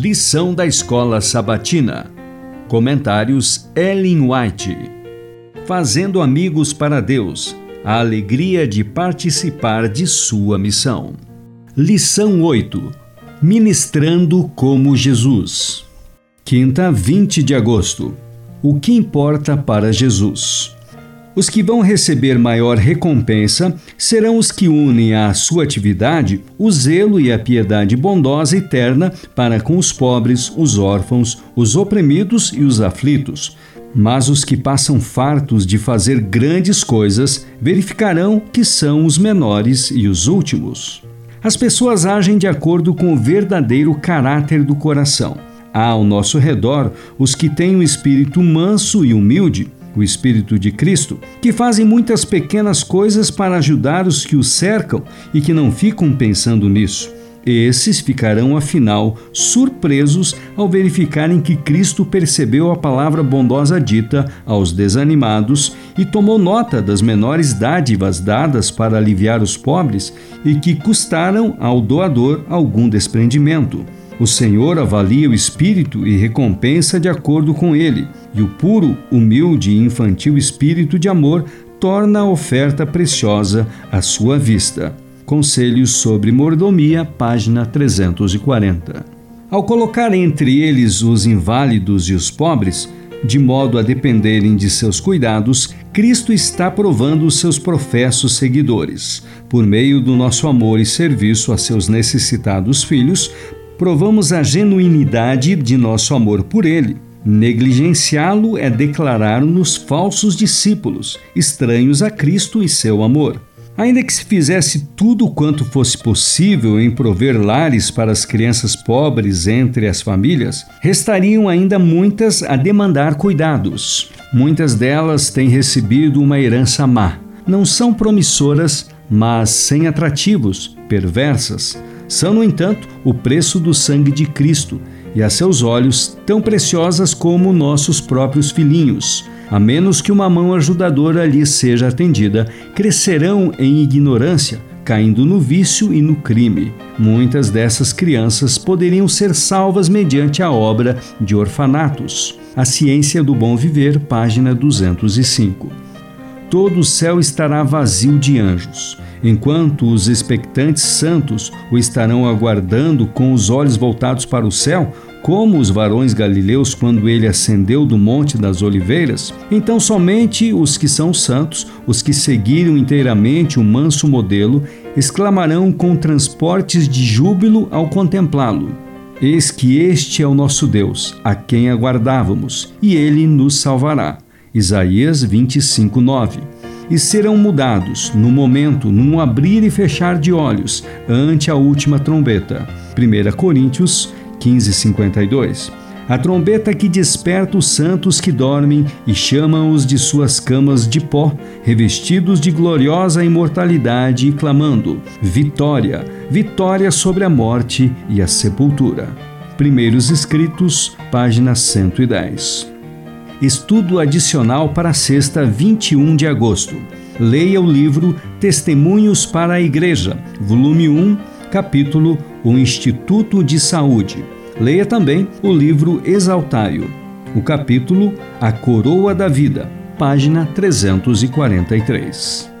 Lição da Escola Sabatina. Comentários Ellen White. Fazendo amigos para Deus. A alegria de participar de sua missão. Lição 8. Ministrando como Jesus. Quinta, 20 de agosto. O que importa para Jesus? Os que vão receber maior recompensa serão os que unem à sua atividade o zelo e a piedade bondosa e terna para com os pobres, os órfãos, os oprimidos e os aflitos. Mas os que passam fartos de fazer grandes coisas verificarão que são os menores e os últimos. As pessoas agem de acordo com o verdadeiro caráter do coração. Há ao nosso redor os que têm um espírito manso e humilde, o Espírito de Cristo, que fazem muitas pequenas coisas para ajudar os que os cercam e que não ficam pensando nisso. Esses ficarão, afinal, surpresos ao verificarem que Cristo percebeu a palavra bondosa dita aos desanimados e tomou nota das menores dádivas dadas para aliviar os pobres e que custaram ao doador algum desprendimento. O Senhor avalia o espírito e recompensa de acordo com ele, e o puro, humilde e infantil espírito de amor torna a oferta preciosa à sua vista. Conselhos sobre Mordomia, página 340. Ao colocar entre eles os inválidos e os pobres, de modo a dependerem de seus cuidados, Cristo está provando os seus professos seguidores. Por meio do nosso amor e serviço a seus necessitados filhos, provamos a genuinidade de nosso amor por ele. Negligenciá-lo é declarar-nos falsos discípulos, estranhos a Cristo e seu amor. Ainda que se fizesse tudo quanto fosse possível em prover lares para as crianças pobres entre as famílias, restariam ainda muitas a demandar cuidados. Muitas delas têm recebido uma herança má. Não são promissoras, mas sem atrativos, perversas são, no entanto, o preço do sangue de Cristo e a seus olhos tão preciosas como nossos próprios filhinhos. A menos que uma mão ajudadora lhes seja atendida, crescerão em ignorância, caindo no vício e no crime. Muitas dessas crianças poderiam ser salvas mediante a obra de orfanatos. A Ciência do Bom Viver, página 205. Todo o céu estará vazio de anjos enquanto os expectantes santos o estarão aguardando com os olhos voltados para o céu, como os varões galileus quando ele ascendeu do Monte das Oliveiras, então somente os que são santos, os que seguiram inteiramente o manso modelo, exclamarão com transportes de júbilo ao contemplá-lo. Eis que este é o nosso Deus, a quem aguardávamos, e ele nos salvará. Isaías 25, 9 e serão mudados no momento, num abrir e fechar de olhos, ante a última trombeta. 1 Coríntios 15, 52. A trombeta que desperta os santos que dormem e chama-os de suas camas de pó, revestidos de gloriosa imortalidade, e clamando: Vitória, vitória sobre a morte e a sepultura. Primeiros Escritos, página 110. Estudo adicional para sexta, 21 de agosto. Leia o livro Testemunhos para a Igreja, volume 1, capítulo O Instituto de Saúde. Leia também o livro Exaltário, o capítulo A Coroa da Vida, página 343.